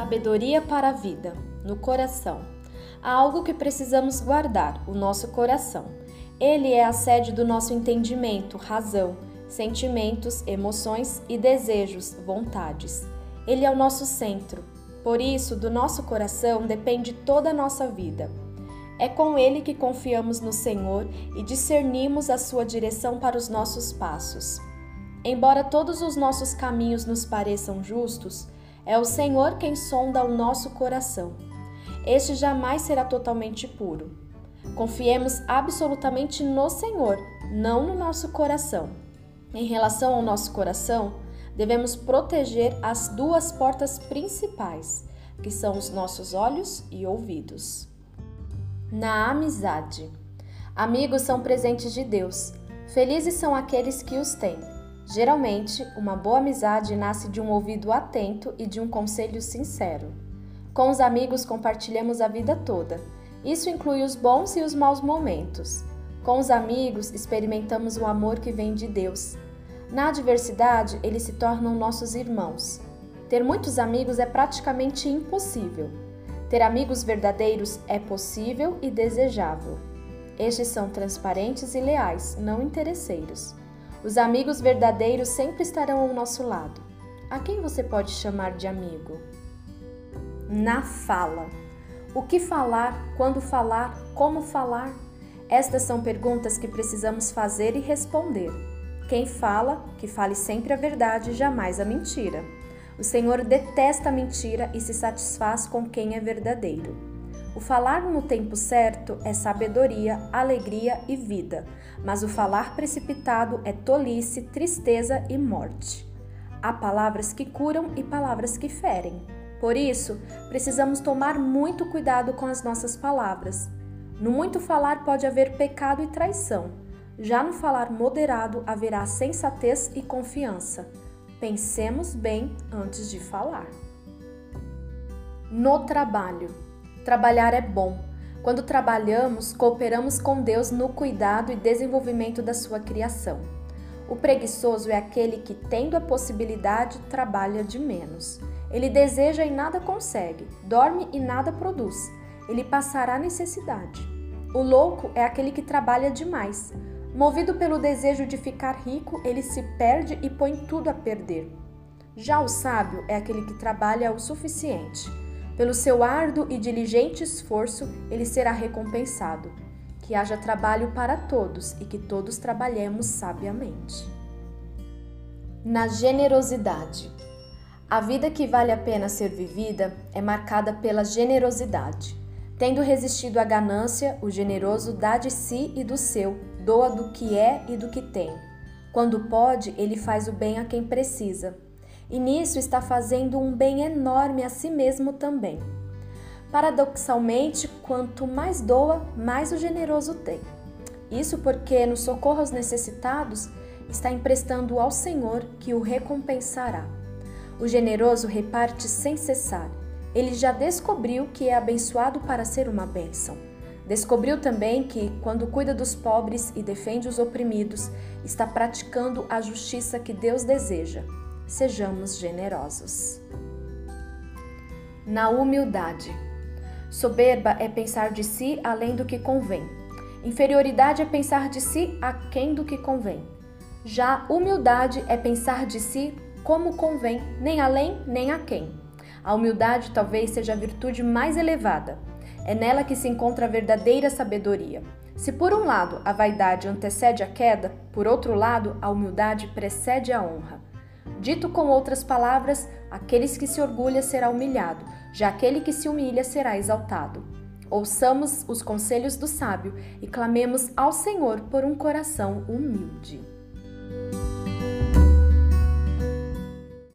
Sabedoria para a vida, no coração. Há algo que precisamos guardar, o nosso coração. Ele é a sede do nosso entendimento, razão, sentimentos, emoções e desejos, vontades. Ele é o nosso centro. Por isso, do nosso coração depende toda a nossa vida. É com ele que confiamos no Senhor e discernimos a sua direção para os nossos passos. Embora todos os nossos caminhos nos pareçam justos, é o Senhor quem sonda o nosso coração. Este jamais será totalmente puro. Confiemos absolutamente no Senhor, não no nosso coração. Em relação ao nosso coração, devemos proteger as duas portas principais, que são os nossos olhos e ouvidos. Na amizade. Amigos são presentes de Deus. Felizes são aqueles que os têm. Geralmente, uma boa amizade nasce de um ouvido atento e de um conselho sincero. Com os amigos compartilhamos a vida toda. Isso inclui os bons e os maus momentos. Com os amigos experimentamos o amor que vem de Deus. Na adversidade, eles se tornam nossos irmãos. Ter muitos amigos é praticamente impossível. Ter amigos verdadeiros é possível e desejável. Estes são transparentes e leais, não interesseiros. Os amigos verdadeiros sempre estarão ao nosso lado. A quem você pode chamar de amigo? Na fala. O que falar, quando falar, como falar? Estas são perguntas que precisamos fazer e responder. Quem fala, que fale sempre a verdade, jamais a mentira. O Senhor detesta a mentira e se satisfaz com quem é verdadeiro. O falar no tempo certo é sabedoria, alegria e vida, mas o falar precipitado é tolice, tristeza e morte. Há palavras que curam e palavras que ferem. Por isso, precisamos tomar muito cuidado com as nossas palavras. No muito falar pode haver pecado e traição. Já no falar moderado haverá sensatez e confiança. Pensemos bem antes de falar. No trabalho. Trabalhar é bom. Quando trabalhamos, cooperamos com Deus no cuidado e desenvolvimento da sua criação. O preguiçoso é aquele que, tendo a possibilidade, trabalha de menos. Ele deseja e nada consegue, dorme e nada produz. Ele passará necessidade. O louco é aquele que trabalha demais. Movido pelo desejo de ficar rico, ele se perde e põe tudo a perder. Já o sábio é aquele que trabalha o suficiente pelo seu árduo e diligente esforço, ele será recompensado. Que haja trabalho para todos e que todos trabalhemos sabiamente. Na generosidade. A vida que vale a pena ser vivida é marcada pela generosidade. Tendo resistido à ganância, o generoso dá de si e do seu, doa do que é e do que tem. Quando pode, ele faz o bem a quem precisa e nisso está fazendo um bem enorme a si mesmo também. Paradoxalmente, quanto mais doa, mais o generoso tem. Isso porque, no socorro aos necessitados, está emprestando ao Senhor que o recompensará. O generoso reparte sem cessar. Ele já descobriu que é abençoado para ser uma bênção. Descobriu também que, quando cuida dos pobres e defende os oprimidos, está praticando a justiça que Deus deseja sejamos generosos. Na humildade. Soberba é pensar de si além do que convém. Inferioridade é pensar de si aquém do que convém. Já humildade é pensar de si como convém, nem além nem aquém. A humildade talvez seja a virtude mais elevada. É nela que se encontra a verdadeira sabedoria. Se por um lado a vaidade antecede a queda, por outro lado a humildade precede a honra. Dito com outras palavras, aqueles que se orgulha será humilhado, já aquele que se humilha será exaltado. Ouçamos os conselhos do sábio e clamemos ao Senhor por um coração humilde.